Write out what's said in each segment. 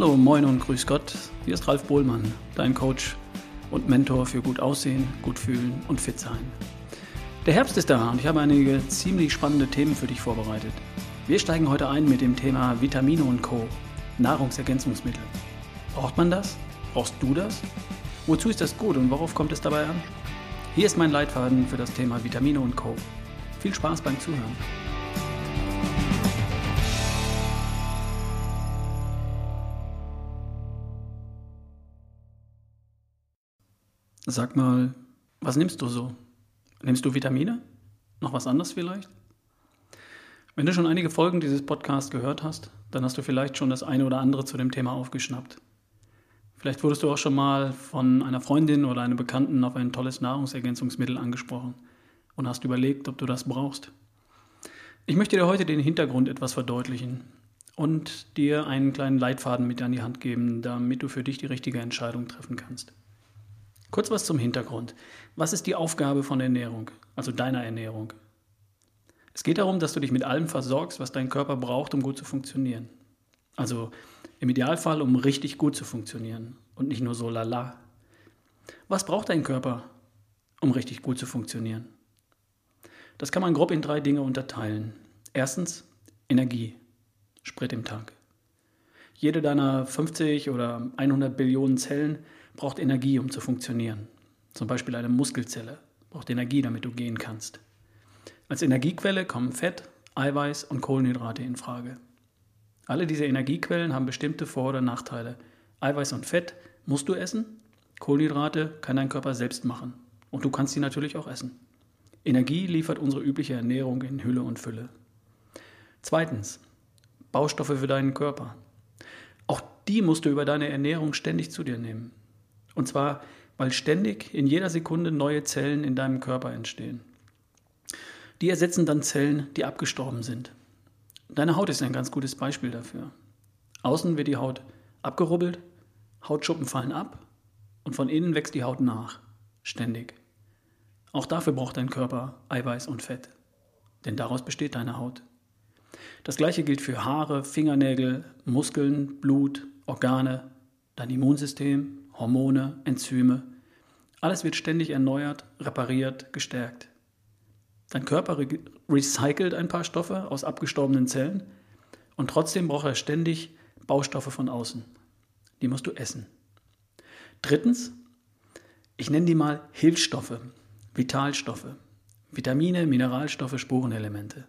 Hallo, moin und grüß Gott. Hier ist Ralf Bohlmann, dein Coach und Mentor für gut aussehen, gut fühlen und fit sein. Der Herbst ist da und ich habe einige ziemlich spannende Themen für dich vorbereitet. Wir steigen heute ein mit dem Thema Vitamine und Co. Nahrungsergänzungsmittel. Braucht man das? Brauchst du das? Wozu ist das gut und worauf kommt es dabei an? Hier ist mein Leitfaden für das Thema Vitamine und Co. Viel Spaß beim Zuhören. Sag mal, was nimmst du so? Nimmst du Vitamine? Noch was anderes vielleicht? Wenn du schon einige Folgen dieses Podcasts gehört hast, dann hast du vielleicht schon das eine oder andere zu dem Thema aufgeschnappt. Vielleicht wurdest du auch schon mal von einer Freundin oder einem Bekannten auf ein tolles Nahrungsergänzungsmittel angesprochen und hast überlegt, ob du das brauchst. Ich möchte dir heute den Hintergrund etwas verdeutlichen und dir einen kleinen Leitfaden mit an die Hand geben, damit du für dich die richtige Entscheidung treffen kannst. Kurz was zum Hintergrund. Was ist die Aufgabe von Ernährung, also deiner Ernährung? Es geht darum, dass du dich mit allem versorgst, was dein Körper braucht, um gut zu funktionieren. Also im Idealfall, um richtig gut zu funktionieren und nicht nur so lala. Was braucht dein Körper, um richtig gut zu funktionieren? Das kann man grob in drei Dinge unterteilen. Erstens Energie, Sprit im Tank. Jede deiner 50 oder 100 Billionen Zellen braucht Energie, um zu funktionieren. Zum Beispiel eine Muskelzelle braucht Energie, damit du gehen kannst. Als Energiequelle kommen Fett, Eiweiß und Kohlenhydrate in Frage. Alle diese Energiequellen haben bestimmte Vor- oder Nachteile. Eiweiß und Fett musst du essen, Kohlenhydrate kann dein Körper selbst machen und du kannst sie natürlich auch essen. Energie liefert unsere übliche Ernährung in Hülle und Fülle. Zweitens, Baustoffe für deinen Körper. Auch die musst du über deine Ernährung ständig zu dir nehmen. Und zwar, weil ständig in jeder Sekunde neue Zellen in deinem Körper entstehen. Die ersetzen dann Zellen, die abgestorben sind. Deine Haut ist ein ganz gutes Beispiel dafür. Außen wird die Haut abgerubbelt, Hautschuppen fallen ab und von innen wächst die Haut nach, ständig. Auch dafür braucht dein Körper Eiweiß und Fett, denn daraus besteht deine Haut. Das gleiche gilt für Haare, Fingernägel, Muskeln, Blut, Organe, dein Immunsystem, Hormone, Enzyme. Alles wird ständig erneuert, repariert, gestärkt. Dein Körper re recycelt ein paar Stoffe aus abgestorbenen Zellen und trotzdem braucht er ständig Baustoffe von außen. Die musst du essen. Drittens, ich nenne die mal Hilfsstoffe, Vitalstoffe, Vitamine, Mineralstoffe, Spurenelemente.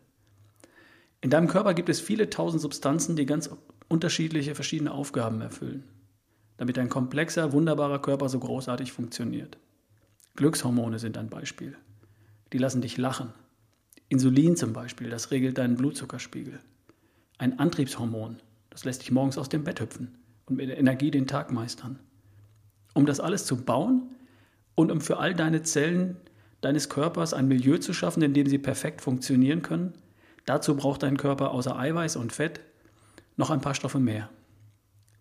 In deinem Körper gibt es viele tausend Substanzen, die ganz unterschiedliche, verschiedene Aufgaben erfüllen damit ein komplexer, wunderbarer Körper so großartig funktioniert. Glückshormone sind ein Beispiel. Die lassen dich lachen. Insulin zum Beispiel, das regelt deinen Blutzuckerspiegel. Ein Antriebshormon, das lässt dich morgens aus dem Bett hüpfen und mit Energie den Tag meistern. Um das alles zu bauen und um für all deine Zellen deines Körpers ein Milieu zu schaffen, in dem sie perfekt funktionieren können, dazu braucht dein Körper außer Eiweiß und Fett noch ein paar Stoffe mehr.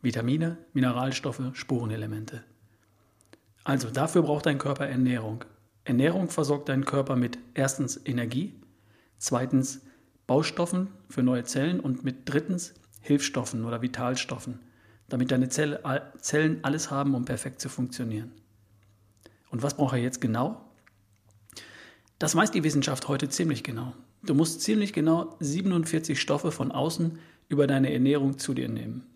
Vitamine, Mineralstoffe, Spurenelemente. Also dafür braucht dein Körper Ernährung. Ernährung versorgt deinen Körper mit erstens Energie, zweitens Baustoffen für neue Zellen und mit drittens Hilfsstoffen oder Vitalstoffen, damit deine Zellen alles haben, um perfekt zu funktionieren. Und was braucht er jetzt genau? Das weiß die Wissenschaft heute ziemlich genau. Du musst ziemlich genau 47 Stoffe von außen über deine Ernährung zu dir nehmen.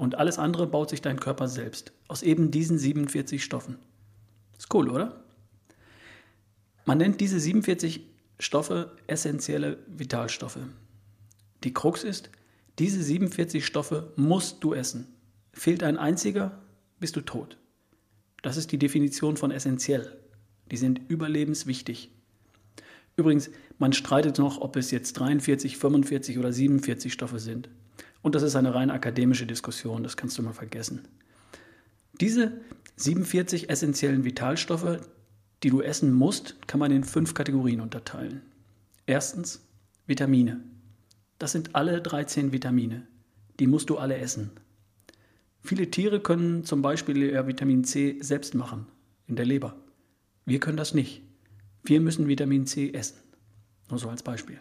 Und alles andere baut sich dein Körper selbst. Aus eben diesen 47 Stoffen. Ist cool, oder? Man nennt diese 47 Stoffe essentielle Vitalstoffe. Die Krux ist, diese 47 Stoffe musst du essen. Fehlt ein einziger, bist du tot. Das ist die Definition von essentiell. Die sind überlebenswichtig. Übrigens, man streitet noch, ob es jetzt 43, 45 oder 47 Stoffe sind. Und das ist eine rein akademische Diskussion, das kannst du mal vergessen. Diese 47 essentiellen Vitalstoffe, die du essen musst, kann man in fünf Kategorien unterteilen. Erstens Vitamine. Das sind alle 13 Vitamine. Die musst du alle essen. Viele Tiere können zum Beispiel ihr Vitamin C selbst machen, in der Leber. Wir können das nicht. Wir müssen Vitamin C essen. Nur so als Beispiel.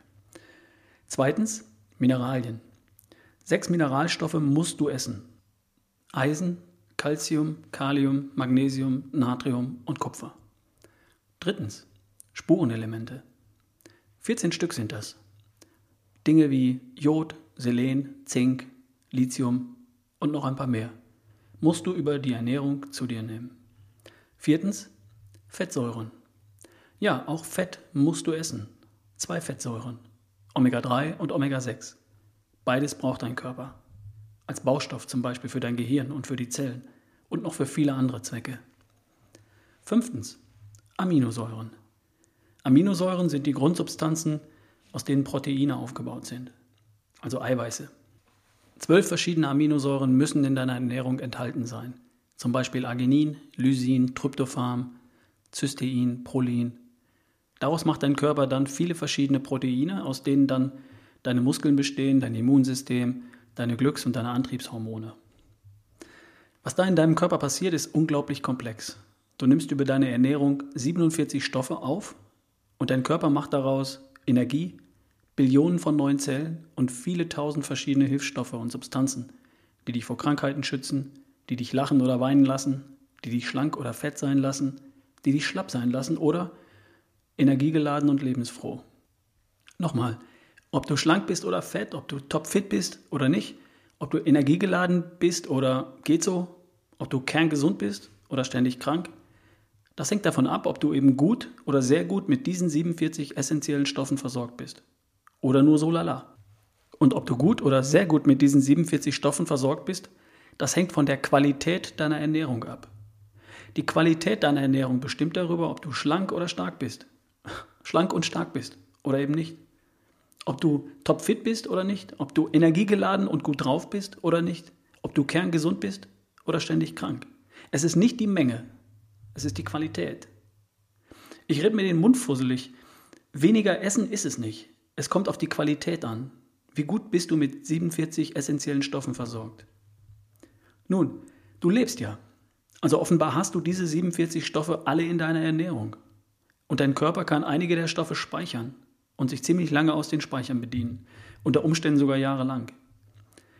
Zweitens Mineralien. Sechs Mineralstoffe musst du essen. Eisen, Calcium, Kalium, Magnesium, Natrium und Kupfer. Drittens, Spurenelemente. 14 Stück sind das. Dinge wie Jod, Selen, Zink, Lithium und noch ein paar mehr musst du über die Ernährung zu dir nehmen. Viertens, Fettsäuren. Ja, auch Fett musst du essen. Zwei Fettsäuren, Omega-3 und Omega-6. Beides braucht dein Körper. Als Baustoff zum Beispiel für dein Gehirn und für die Zellen und noch für viele andere Zwecke. Fünftens, Aminosäuren. Aminosäuren sind die Grundsubstanzen, aus denen Proteine aufgebaut sind, also Eiweiße. Zwölf verschiedene Aminosäuren müssen in deiner Ernährung enthalten sein. Zum Beispiel Arginin, Lysin, Tryptophan, Cystein, Prolin. Daraus macht dein Körper dann viele verschiedene Proteine, aus denen dann deine Muskeln bestehen, dein Immunsystem, deine Glücks- und deine Antriebshormone. Was da in deinem Körper passiert, ist unglaublich komplex. Du nimmst über deine Ernährung 47 Stoffe auf und dein Körper macht daraus Energie, Billionen von neuen Zellen und viele tausend verschiedene Hilfsstoffe und Substanzen, die dich vor Krankheiten schützen, die dich lachen oder weinen lassen, die dich schlank oder fett sein lassen, die dich schlapp sein lassen oder energiegeladen und lebensfroh. Nochmal, ob du schlank bist oder fett, ob du topfit bist oder nicht, ob du energiegeladen bist oder geht so, ob du kerngesund bist oder ständig krank, das hängt davon ab, ob du eben gut oder sehr gut mit diesen 47 essentiellen Stoffen versorgt bist. Oder nur so lala. Und ob du gut oder sehr gut mit diesen 47 Stoffen versorgt bist, das hängt von der Qualität deiner Ernährung ab. Die Qualität deiner Ernährung bestimmt darüber, ob du schlank oder stark bist. Schlank und stark bist oder eben nicht. Ob du topfit bist oder nicht, ob du energiegeladen und gut drauf bist oder nicht, ob du kerngesund bist oder ständig krank. Es ist nicht die Menge, es ist die Qualität. Ich rede mir den Mund fusselig. Weniger Essen ist es nicht. Es kommt auf die Qualität an. Wie gut bist du mit 47 essentiellen Stoffen versorgt? Nun, du lebst ja. Also offenbar hast du diese 47 Stoffe alle in deiner Ernährung. Und dein Körper kann einige der Stoffe speichern und sich ziemlich lange aus den Speichern bedienen. Unter Umständen sogar jahrelang.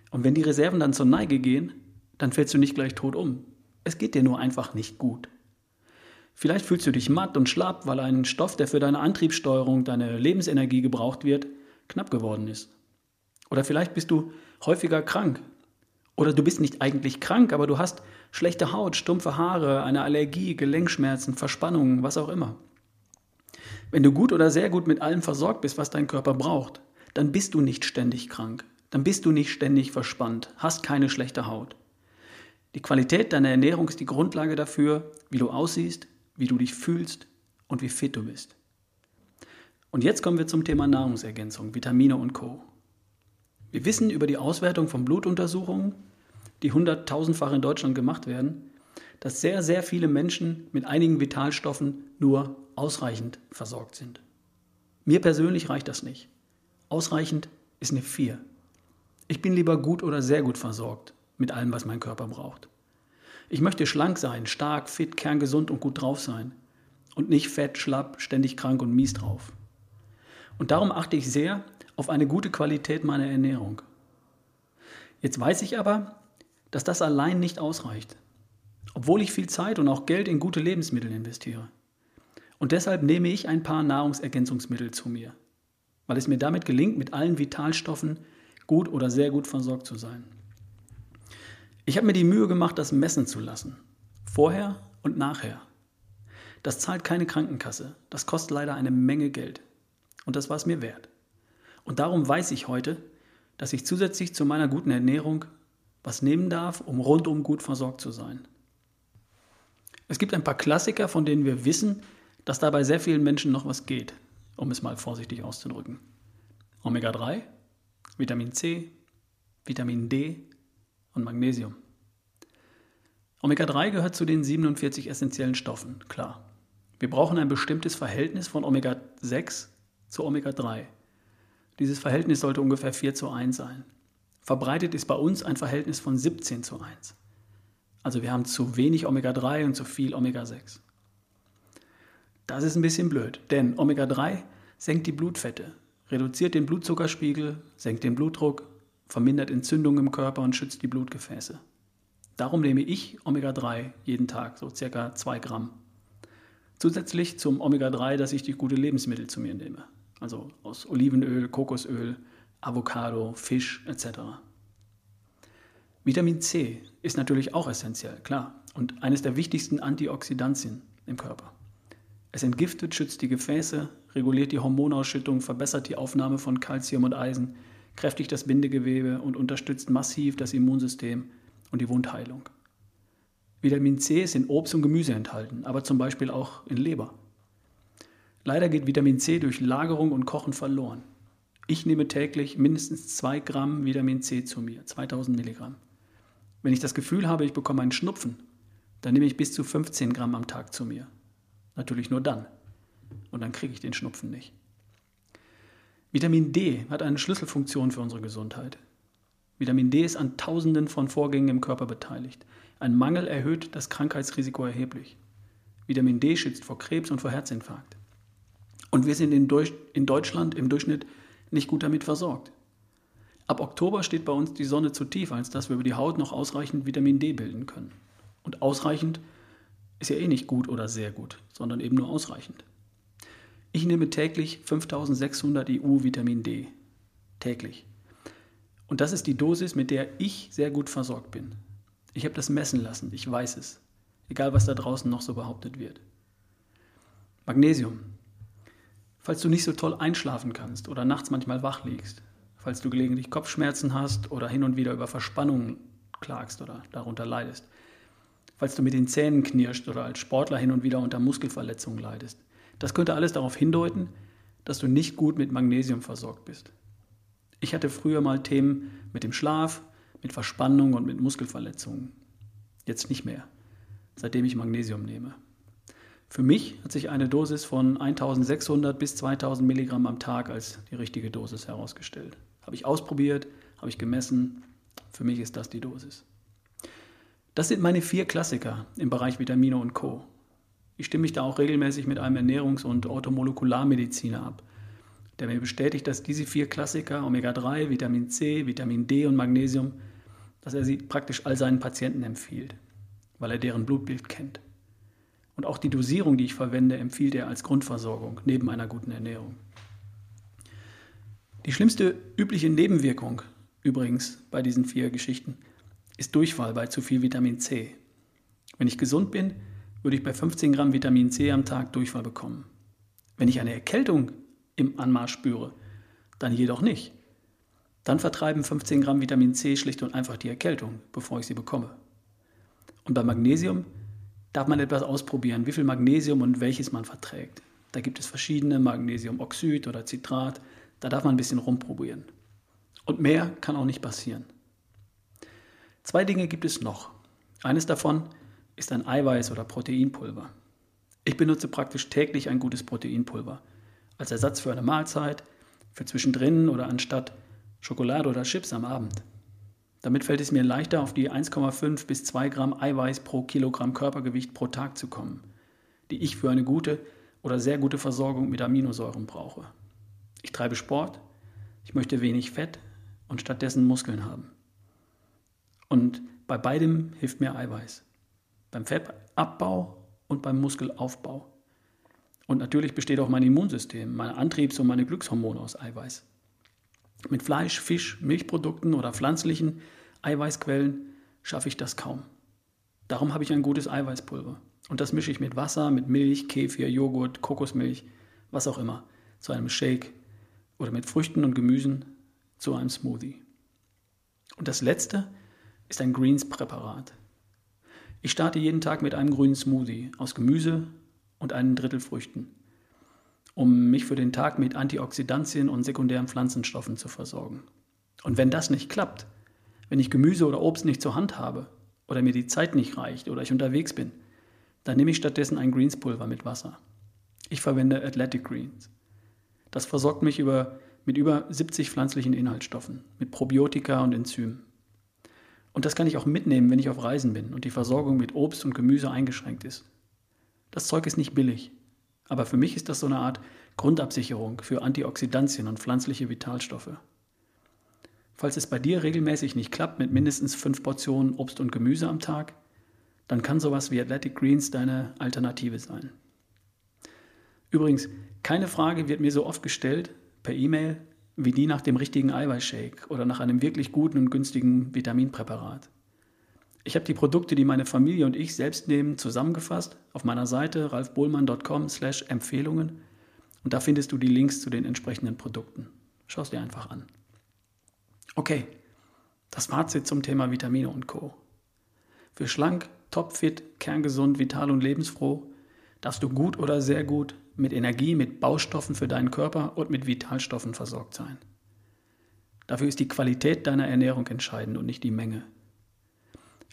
Und wenn die Reserven dann zur Neige gehen, dann fällst du nicht gleich tot um. Es geht dir nur einfach nicht gut. Vielleicht fühlst du dich matt und schlapp, weil ein Stoff, der für deine Antriebssteuerung, deine Lebensenergie gebraucht wird, knapp geworden ist. Oder vielleicht bist du häufiger krank. Oder du bist nicht eigentlich krank, aber du hast schlechte Haut, stumpfe Haare, eine Allergie, Gelenkschmerzen, Verspannungen, was auch immer. Wenn du gut oder sehr gut mit allem versorgt bist, was dein Körper braucht, dann bist du nicht ständig krank. Dann bist du nicht ständig verspannt, hast keine schlechte Haut. Die Qualität deiner Ernährung ist die Grundlage dafür, wie du aussiehst, wie du dich fühlst und wie fit du bist. Und jetzt kommen wir zum Thema Nahrungsergänzung, Vitamine und Co. Wir wissen über die Auswertung von Blutuntersuchungen, die hunderttausendfach in Deutschland gemacht werden, dass sehr, sehr viele Menschen mit einigen Vitalstoffen nur ausreichend versorgt sind. Mir persönlich reicht das nicht. Ausreichend ist eine 4. Ich bin lieber gut oder sehr gut versorgt mit allem, was mein Körper braucht. Ich möchte schlank sein, stark, fit, kerngesund und gut drauf sein. Und nicht fett, schlapp, ständig krank und mies drauf. Und darum achte ich sehr auf eine gute Qualität meiner Ernährung. Jetzt weiß ich aber, dass das allein nicht ausreicht, obwohl ich viel Zeit und auch Geld in gute Lebensmittel investiere. Und deshalb nehme ich ein paar Nahrungsergänzungsmittel zu mir, weil es mir damit gelingt, mit allen Vitalstoffen gut oder sehr gut versorgt zu sein. Ich habe mir die Mühe gemacht, das messen zu lassen. Vorher und nachher. Das zahlt keine Krankenkasse. Das kostet leider eine Menge Geld. Und das war es mir wert. Und darum weiß ich heute, dass ich zusätzlich zu meiner guten Ernährung was nehmen darf, um rundum gut versorgt zu sein. Es gibt ein paar Klassiker, von denen wir wissen, dass dabei sehr vielen Menschen noch was geht, um es mal vorsichtig auszudrücken. Omega-3, Vitamin C, Vitamin D, und Magnesium. Omega-3 gehört zu den 47 essentiellen Stoffen, klar. Wir brauchen ein bestimmtes Verhältnis von Omega-6 zu Omega-3. Dieses Verhältnis sollte ungefähr 4 zu 1 sein. Verbreitet ist bei uns ein Verhältnis von 17 zu 1. Also wir haben zu wenig Omega-3 und zu viel Omega-6. Das ist ein bisschen blöd, denn Omega-3 senkt die Blutfette, reduziert den Blutzuckerspiegel, senkt den Blutdruck, vermindert Entzündungen im Körper und schützt die Blutgefäße. Darum nehme ich Omega-3 jeden Tag, so circa 2 Gramm. Zusätzlich zum Omega-3, dass ich die gute Lebensmittel zu mir nehme. Also aus Olivenöl, Kokosöl, Avocado, Fisch etc. Vitamin C ist natürlich auch essentiell, klar, und eines der wichtigsten Antioxidantien im Körper. Es entgiftet, schützt die Gefäße, reguliert die Hormonausschüttung, verbessert die Aufnahme von Kalzium und Eisen, kräftigt das Bindegewebe und unterstützt massiv das Immunsystem und die Wundheilung. Vitamin C ist in Obst und Gemüse enthalten, aber zum Beispiel auch in Leber. Leider geht Vitamin C durch Lagerung und Kochen verloren. Ich nehme täglich mindestens 2 Gramm Vitamin C zu mir, 2000 Milligramm. Wenn ich das Gefühl habe, ich bekomme einen Schnupfen, dann nehme ich bis zu 15 Gramm am Tag zu mir. Natürlich nur dann. Und dann kriege ich den Schnupfen nicht. Vitamin D hat eine Schlüsselfunktion für unsere Gesundheit. Vitamin D ist an Tausenden von Vorgängen im Körper beteiligt. Ein Mangel erhöht das Krankheitsrisiko erheblich. Vitamin D schützt vor Krebs und vor Herzinfarkt. Und wir sind in, Deutsch, in Deutschland im Durchschnitt nicht gut damit versorgt. Ab Oktober steht bei uns die Sonne zu tief, als dass wir über die Haut noch ausreichend Vitamin D bilden können. Und ausreichend ist ja eh nicht gut oder sehr gut, sondern eben nur ausreichend. Ich nehme täglich 5600 EU Vitamin D. Täglich. Und das ist die Dosis, mit der ich sehr gut versorgt bin. Ich habe das messen lassen, ich weiß es. Egal, was da draußen noch so behauptet wird. Magnesium. Falls du nicht so toll einschlafen kannst oder nachts manchmal wach liegst, falls du gelegentlich Kopfschmerzen hast oder hin und wieder über Verspannungen klagst oder darunter leidest, falls du mit den Zähnen knirscht oder als Sportler hin und wieder unter Muskelverletzungen leidest. Das könnte alles darauf hindeuten, dass du nicht gut mit Magnesium versorgt bist. Ich hatte früher mal Themen mit dem Schlaf, mit Verspannung und mit Muskelverletzungen. Jetzt nicht mehr, seitdem ich Magnesium nehme. Für mich hat sich eine Dosis von 1600 bis 2000 Milligramm am Tag als die richtige Dosis herausgestellt. Habe ich ausprobiert, habe ich gemessen. Für mich ist das die Dosis. Das sind meine vier Klassiker im Bereich Vitamine und Co. Ich stimme mich da auch regelmäßig mit einem Ernährungs- und Orthomolekularmediziner ab der mir bestätigt, dass diese vier Klassiker, Omega-3, Vitamin C, Vitamin D und Magnesium, dass er sie praktisch all seinen Patienten empfiehlt, weil er deren Blutbild kennt. Und auch die Dosierung, die ich verwende, empfiehlt er als Grundversorgung neben einer guten Ernährung. Die schlimmste übliche Nebenwirkung übrigens bei diesen vier Geschichten ist Durchfall bei zu viel Vitamin C. Wenn ich gesund bin, würde ich bei 15 Gramm Vitamin C am Tag Durchfall bekommen. Wenn ich eine Erkältung im Anmarsch spüre. Dann jedoch nicht. Dann vertreiben 15 Gramm Vitamin C schlicht und einfach die Erkältung, bevor ich sie bekomme. Und bei Magnesium darf man etwas ausprobieren, wie viel Magnesium und welches man verträgt. Da gibt es verschiedene, Magnesiumoxid oder Citrat, da darf man ein bisschen rumprobieren. Und mehr kann auch nicht passieren. Zwei Dinge gibt es noch. Eines davon ist ein Eiweiß- oder Proteinpulver. Ich benutze praktisch täglich ein gutes Proteinpulver als Ersatz für eine Mahlzeit, für zwischendrin oder anstatt Schokolade oder Chips am Abend. Damit fällt es mir leichter, auf die 1,5 bis 2 Gramm Eiweiß pro Kilogramm Körpergewicht pro Tag zu kommen, die ich für eine gute oder sehr gute Versorgung mit Aminosäuren brauche. Ich treibe Sport, ich möchte wenig Fett und stattdessen Muskeln haben. Und bei beidem hilft mir Eiweiß. Beim Fettabbau und beim Muskelaufbau. Und natürlich besteht auch mein Immunsystem, meine Antriebs- und meine Glückshormone aus Eiweiß. Mit Fleisch, Fisch, Milchprodukten oder pflanzlichen Eiweißquellen schaffe ich das kaum. Darum habe ich ein gutes Eiweißpulver. Und das mische ich mit Wasser, mit Milch, Kefir, Joghurt, Kokosmilch, was auch immer, zu einem Shake oder mit Früchten und Gemüsen zu einem Smoothie. Und das letzte ist ein Greens-Präparat. Ich starte jeden Tag mit einem grünen Smoothie aus Gemüse, und einen Drittel Früchten, um mich für den Tag mit Antioxidantien und sekundären Pflanzenstoffen zu versorgen. Und wenn das nicht klappt, wenn ich Gemüse oder Obst nicht zur Hand habe oder mir die Zeit nicht reicht oder ich unterwegs bin, dann nehme ich stattdessen ein Greenspulver mit Wasser. Ich verwende Athletic Greens. Das versorgt mich über, mit über 70 pflanzlichen Inhaltsstoffen, mit Probiotika und Enzymen. Und das kann ich auch mitnehmen, wenn ich auf Reisen bin und die Versorgung mit Obst und Gemüse eingeschränkt ist. Das Zeug ist nicht billig, aber für mich ist das so eine Art Grundabsicherung für Antioxidantien und pflanzliche Vitalstoffe. Falls es bei dir regelmäßig nicht klappt mit mindestens fünf Portionen Obst und Gemüse am Tag, dann kann sowas wie Athletic Greens deine Alternative sein. Übrigens, keine Frage wird mir so oft gestellt per E-Mail wie die nach dem richtigen Eiweißshake oder nach einem wirklich guten und günstigen Vitaminpräparat. Ich habe die Produkte, die meine Familie und ich selbst nehmen, zusammengefasst auf meiner Seite ralfbohlmann.com/empfehlungen und da findest du die Links zu den entsprechenden Produkten. Schau es dir einfach an. Okay, das Fazit zum Thema Vitamine und Co. Für schlank, topfit, kerngesund, vital und lebensfroh darfst du gut oder sehr gut mit Energie, mit Baustoffen für deinen Körper und mit Vitalstoffen versorgt sein. Dafür ist die Qualität deiner Ernährung entscheidend und nicht die Menge.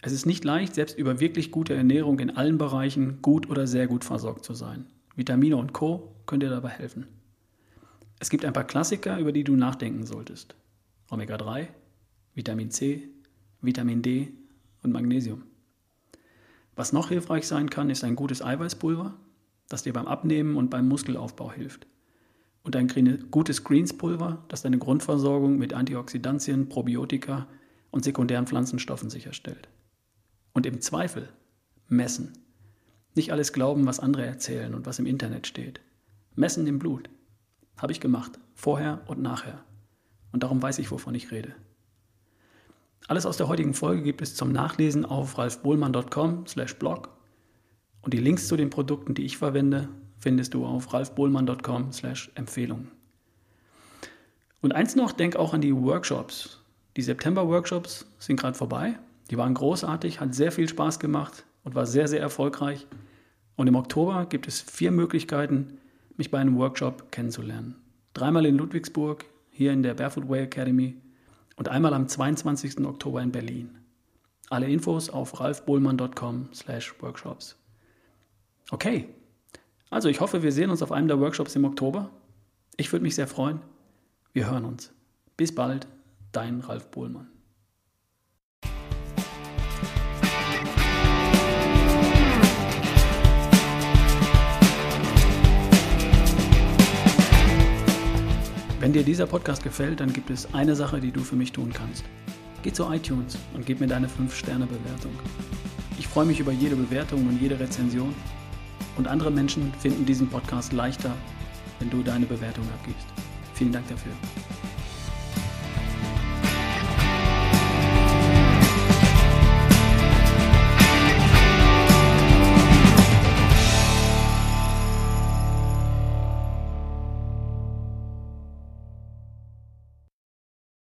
Es ist nicht leicht, selbst über wirklich gute Ernährung in allen Bereichen gut oder sehr gut versorgt zu sein. Vitamine und Co können dir dabei helfen. Es gibt ein paar Klassiker, über die du nachdenken solltest. Omega-3, Vitamin C, Vitamin D und Magnesium. Was noch hilfreich sein kann, ist ein gutes Eiweißpulver, das dir beim Abnehmen und beim Muskelaufbau hilft. Und ein gutes Greenspulver, das deine Grundversorgung mit Antioxidantien, Probiotika und sekundären Pflanzenstoffen sicherstellt. Und im Zweifel messen. Nicht alles glauben, was andere erzählen und was im Internet steht. Messen im Blut. Habe ich gemacht, vorher und nachher. Und darum weiß ich, wovon ich rede. Alles aus der heutigen Folge gibt es zum Nachlesen auf ralfbohlmann.com/blog und die Links zu den Produkten, die ich verwende, findest du auf ralfbohlmann.com/empfehlungen. Und eins noch, denk auch an die Workshops. Die September-Workshops sind gerade vorbei. Die waren großartig, hat sehr viel Spaß gemacht und war sehr, sehr erfolgreich. Und im Oktober gibt es vier Möglichkeiten, mich bei einem Workshop kennenzulernen. Dreimal in Ludwigsburg, hier in der Barefoot Way Academy und einmal am 22. Oktober in Berlin. Alle Infos auf ralfbohlmann.com/workshops. Okay, also ich hoffe, wir sehen uns auf einem der Workshops im Oktober. Ich würde mich sehr freuen. Wir hören uns. Bis bald, dein Ralf Bohlmann. Wenn dir dieser Podcast gefällt, dann gibt es eine Sache, die du für mich tun kannst. Geh zu iTunes und gib mir deine 5-Sterne-Bewertung. Ich freue mich über jede Bewertung und jede Rezension. Und andere Menschen finden diesen Podcast leichter, wenn du deine Bewertung abgibst. Vielen Dank dafür.